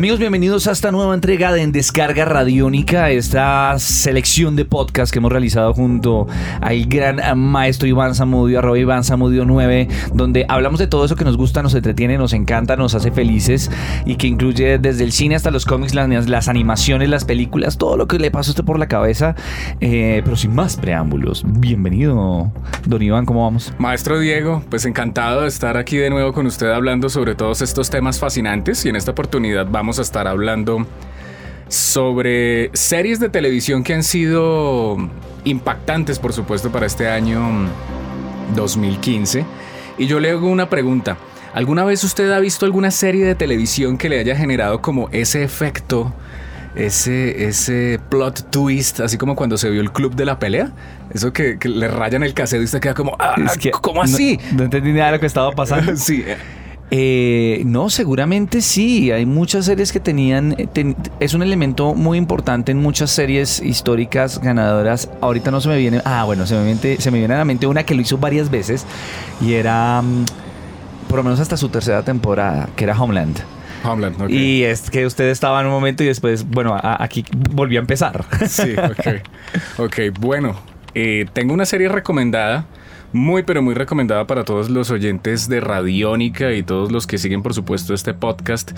Amigos, bienvenidos a esta nueva entrega de En Descarga Radiónica, esta selección de podcast que hemos realizado junto al gran maestro Iván Zamudio, arroba Iván Zamudio 9, donde hablamos de todo eso que nos gusta, nos entretiene, nos encanta, nos hace felices y que incluye desde el cine hasta los cómics, las, las animaciones, las películas, todo lo que le pasa a usted por la cabeza. Eh, pero sin más preámbulos, bienvenido, don Iván, ¿cómo vamos? Maestro Diego, pues encantado de estar aquí de nuevo con usted hablando sobre todos estos temas fascinantes y en esta oportunidad vamos vamos a estar hablando sobre series de televisión que han sido impactantes, por supuesto, para este año 2015. Y yo le hago una pregunta. ¿Alguna vez usted ha visto alguna serie de televisión que le haya generado como ese efecto, ese, ese plot twist, así como cuando se vio el club de la pelea? Eso que, le rayan el cassette y usted queda como, ah, ¿cómo así? No, entendí nada de lo que estaba pasando. sí. Eh, no, seguramente sí. Hay muchas series que tenían. Eh, es un elemento muy importante en muchas series históricas ganadoras. Ahorita no se me viene. Ah, bueno, se me viene, se me viene a la mente una que lo hizo varias veces y era. Mm, por lo menos hasta su tercera temporada, que era Homeland. Homeland, ok. Y es que usted estaba en un momento y después, bueno, aquí volvió a empezar. Sí, ok. Ok, bueno. Eh, tengo una serie recomendada muy pero muy recomendada para todos los oyentes de Radiónica y todos los que siguen por supuesto este podcast,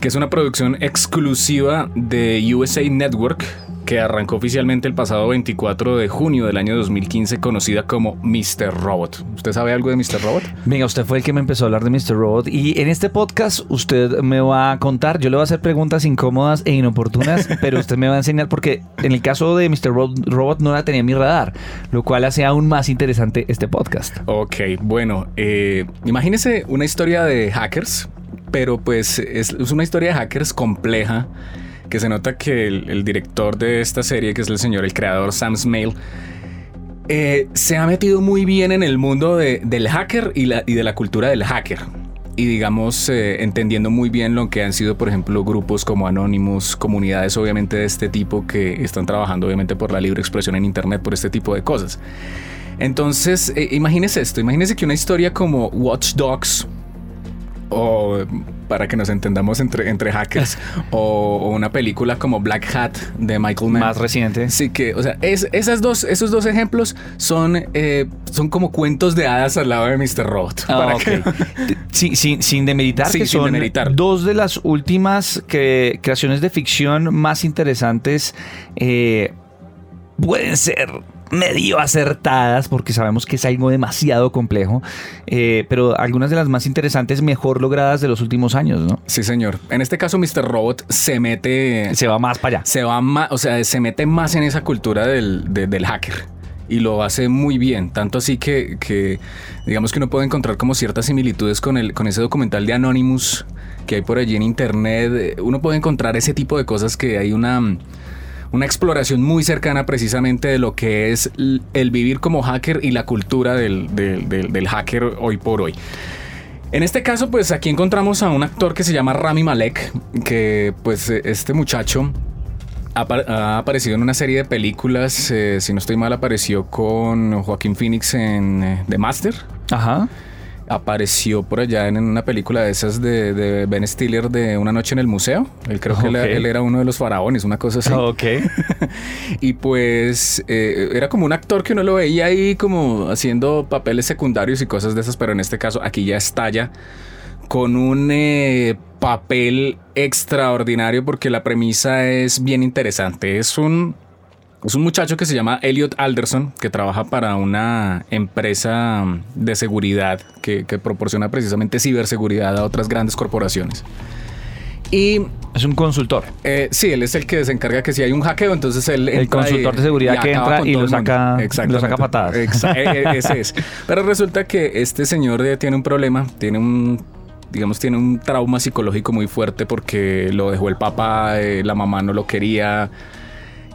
que es una producción exclusiva de USA Network que arrancó oficialmente el pasado 24 de junio del año 2015, conocida como Mr. Robot. ¿Usted sabe algo de Mr. Robot? Venga, usted fue el que me empezó a hablar de Mr. Robot y en este podcast usted me va a contar, yo le voy a hacer preguntas incómodas e inoportunas, pero usted me va a enseñar porque en el caso de Mr. Robot no la tenía en mi radar, lo cual hace aún más interesante este podcast. Ok, bueno, eh, imagínese una historia de hackers, pero pues es, es una historia de hackers compleja que se nota que el, director de esta serie, que es el señor, el creador Sam Smale, eh, se ha metido muy bien en el mundo del hacker y, la, y, de la cultura del hacker. Y digamos, eh, entendiendo muy bien lo que han sido, por ejemplo, grupos como Anonymous, comunidades obviamente de este tipo que están trabajando obviamente por la libre expresión en Internet, por este tipo de cosas. Entonces, eh, esto, imagínese que una historia como Watch Dogs, o para que nos entendamos entre, entre hackers, o, una película como Black Hat de Michael Mann. Más reciente. Sí, que, o sea, es, esas dos, esos dos ejemplos son, eh, son como cuentos de hadas al lado de Mr. Robot. Ah, sin, sin, demeritar que son dos de las últimas creaciones de ficción más interesantes eh, pueden ser medio acertadas, porque sabemos que es algo demasiado complejo, eh, pero algunas de las más interesantes, mejor logradas de los últimos años, ¿no? Sí, señor. En este caso, Mr. Robot se mete... Se va más para allá. Se va más, o sea, se mete más en esa cultura del, del hacker y lo hace muy bien. Tanto así que, que, digamos que uno puede encontrar como ciertas similitudes con, el, con ese documental de Anonymous que hay por allí en internet. Uno puede encontrar ese tipo de cosas que hay una una exploración muy cercana precisamente de lo que es el vivir como hacker y la cultura del, hacker hoy por hoy. En este caso, pues aquí encontramos a un actor que se llama Rami Malek, que pues este muchacho ha, aparecido en una serie de películas, eh, si no estoy mal, apareció con Joaquín Phoenix en eh, The Master. Ajá apareció por allá en una película de esas de, Ben Stiller de Una noche en el museo. Él creo que él, era uno de los faraones, una cosa así. Ok. y pues eh, era como un actor que uno lo veía ahí como haciendo papeles secundarios y cosas de esas, pero en este caso aquí ya estalla con un eh, papel extraordinario porque la premisa es bien interesante. Es un es un muchacho que se llama Elliot Alderson, que trabaja para una empresa de seguridad que, proporciona precisamente ciberseguridad a otras grandes corporaciones. Y es un consultor. Eh, sí, él es el que se encarga que si hay un hackeo, entonces él el consultor de seguridad que entra y lo saca, lo saca patadas. E, e, ese es. Pero resulta que este señor tiene un problema, tiene un digamos tiene un trauma psicológico muy fuerte porque lo dejó el papá, eh, la mamá no lo quería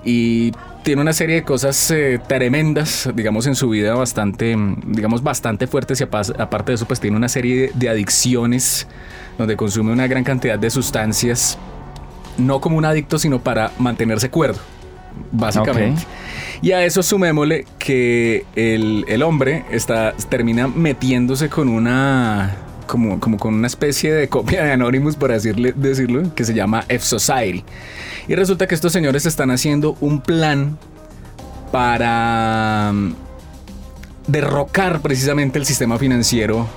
y tiene una serie de cosas eh, tremendas, digamos, en su vida bastante, digamos, bastante fuertes y aparte de eso, pues tiene una serie de adicciones donde consume una gran cantidad de sustancias, no como un adicto, sino para mantenerse cuerdo. básicamente. Y a eso sumémosle que el, el hombre está, termina metiéndose con una como, como con una especie de copia de Anonymous, por decirle, decirlo, que se llama F-Society. Y resulta que estos señores están haciendo un plan para mm, derrocar precisamente el sistema financiero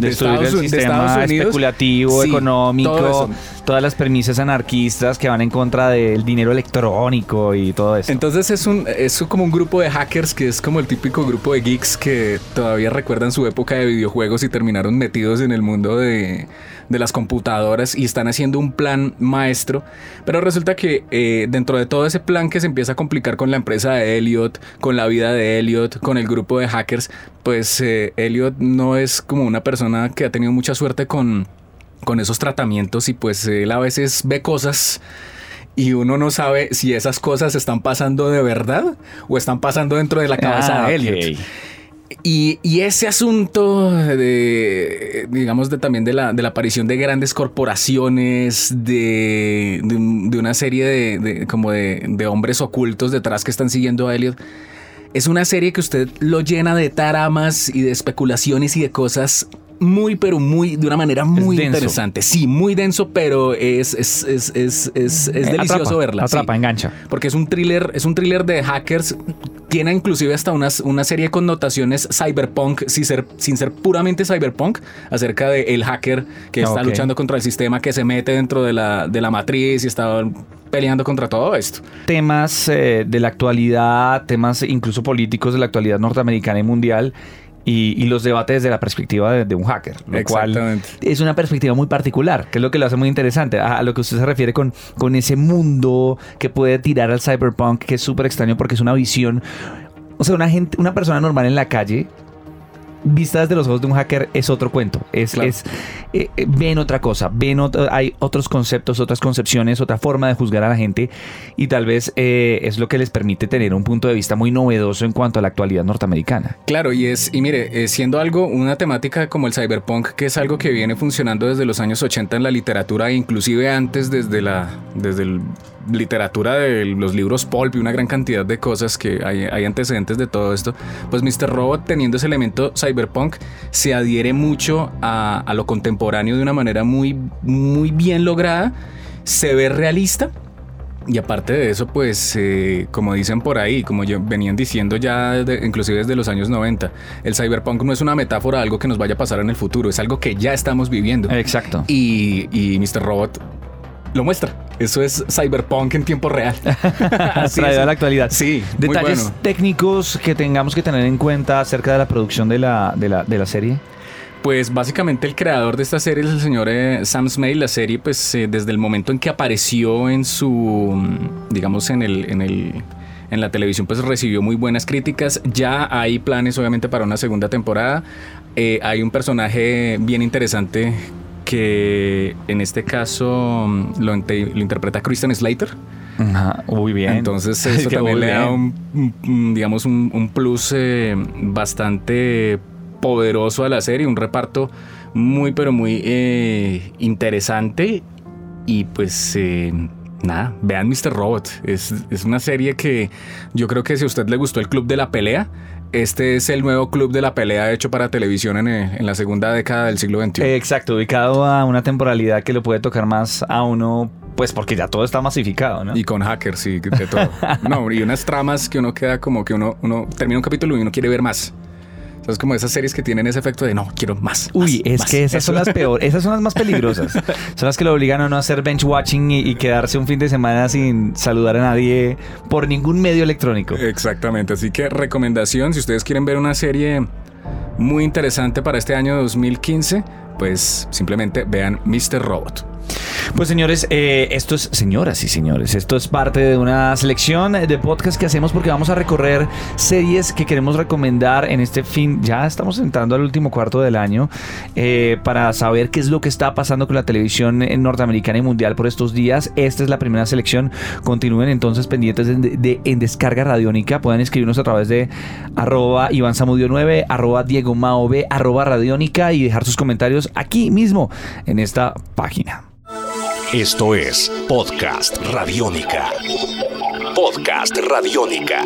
destruir el sistema especulativo, económico, todas las premisas anarquistas que van en contra del dinero electrónico y todo eso. Entonces es un es como un grupo de hackers que es como el típico grupo de geeks que todavía recuerdan su época de videojuegos y terminaron metidos en el mundo de de las computadoras y están haciendo un plan maestro. Pero resulta que eh, dentro de todo ese plan que se empieza a complicar con la empresa de Elliot, con la vida de Elliot, con el grupo de hackers, pues eh, Elliot no es como una persona que ha tenido mucha suerte con, con esos tratamientos y pues él a veces ve cosas y uno no sabe si esas cosas están pasando de verdad o están pasando dentro de la cabeza ah, de Elliot. Y, ese asunto de, digamos, de, también de la, de la aparición de grandes corporaciones, de, de, una serie de, como de, hombres ocultos detrás que están siguiendo a Elliot, es una serie que usted lo llena de taramas y de especulaciones y de cosas muy, pero muy, de una manera muy interesante. Sí, muy denso, pero es, es, es, es, eh, delicioso verla. Atrapa, engancha. Porque es un thriller, es un thriller de hackers. Tiene inclusive hasta una, una serie de connotaciones cyberpunk, sin ser, sin ser puramente cyberpunk, acerca de el hacker que está luchando contra el sistema, que se mete dentro de la, de la matriz y está peleando contra todo esto. Temas eh, de la actualidad, temas incluso políticos de la actualidad norteamericana y mundial y, los debates desde la perspectiva de, un hacker, lo cual es una perspectiva muy particular, que es lo que lo hace muy interesante, a, lo que usted se refiere con, con ese mundo que puede tirar al cyberpunk, que es súper extraño porque es una visión, o sea, una gente, una persona normal en la calle vista desde los ojos de un hacker es otro cuento. Es, es eh, eh, ven otra cosa, ven hay otros conceptos, otras concepciones, otra forma de juzgar a la gente y tal vez eh, es lo que les permite tener un punto de vista muy novedoso en cuanto a la actualidad norteamericana. Claro, y es y mire, siendo algo una temática como el cyberpunk que es algo que viene funcionando desde los años 80 en la literatura e inclusive antes desde la desde el literatura de los libros pulp y una gran cantidad de cosas que hay, antecedentes de todo esto, pues Mr. Robot teniendo ese elemento cyberpunk se adhiere mucho a, lo contemporáneo de una manera muy, muy bien lograda, se ve realista. Y aparte de eso, pues, eh, como dicen por ahí, como yo venían diciendo ya, inclusive desde los años 90, el cyberpunk no es una metáfora algo que nos vaya a pasar en el futuro, es algo que ya estamos viviendo. Exacto. Y, y Mr. Robot lo muestra. Eso es cyberpunk en tiempo real. Traído a la actualidad. Sí. Detalles técnicos que tengamos que tener en cuenta acerca de la producción de la, de la, serie. Pues básicamente el creador de esta serie es el señor eh, Sam Smale. La serie, pues eh, desde el momento en que apareció en su, mm, digamos, en el, en el, en la televisión, pues recibió muy buenas críticas. Ya hay planes, obviamente, para una segunda temporada. Eh, hay un personaje bien interesante que en este caso mm, lo, interpreta Kristen Slater. muy bien. Entonces eso también le da un, digamos, un, plus eh, bastante poderoso a la serie, un reparto muy pero muy eh, interesante y pues eh, nada, vean Mr. Robot, es, es una serie que yo creo que si a usted le gustó el Club de la Pelea, este es el nuevo club de la pelea hecho para televisión eh, en, la segunda década del siglo XXI. Exacto, ubicado a una temporalidad que le puede tocar más a uno, pues porque ya todo está masificado, ¿no? Y con hackers y de todo. no, y unas tramas que uno queda como que uno, uno termina un capítulo y uno quiere ver más. Es como esas series que tienen ese efecto de no, quiero más. Uy, es que esas son las peores, esas son las más peligrosas. son las que lo obligan a no hacer bench watching y, quedarse un fin de semana sin saludar a nadie por ningún medio electrónico. Exactamente, así que recomendación, si ustedes quieren ver una serie muy interesante para este año 2015, pues simplemente vean Mr. Robot. Pues señores, eh, esto es, señoras y señores, esto es parte de una selección de podcast que hacemos porque vamos a recorrer series que queremos recomendar en este fin. Ya estamos entrando al último cuarto del año eh, para saber qué es lo que está pasando con la televisión norteamericana y mundial por estos días. Esta es la primera selección. Continúen entonces pendientes de, en descarga radiónica. Pueden escribirnos a través de arroba Iván Samudio 9, arroba Diego Mao B, arroba radiónica y dejar sus aquí mismo en esta página. Esto es Podcast Radiónica. Podcast Radiónica.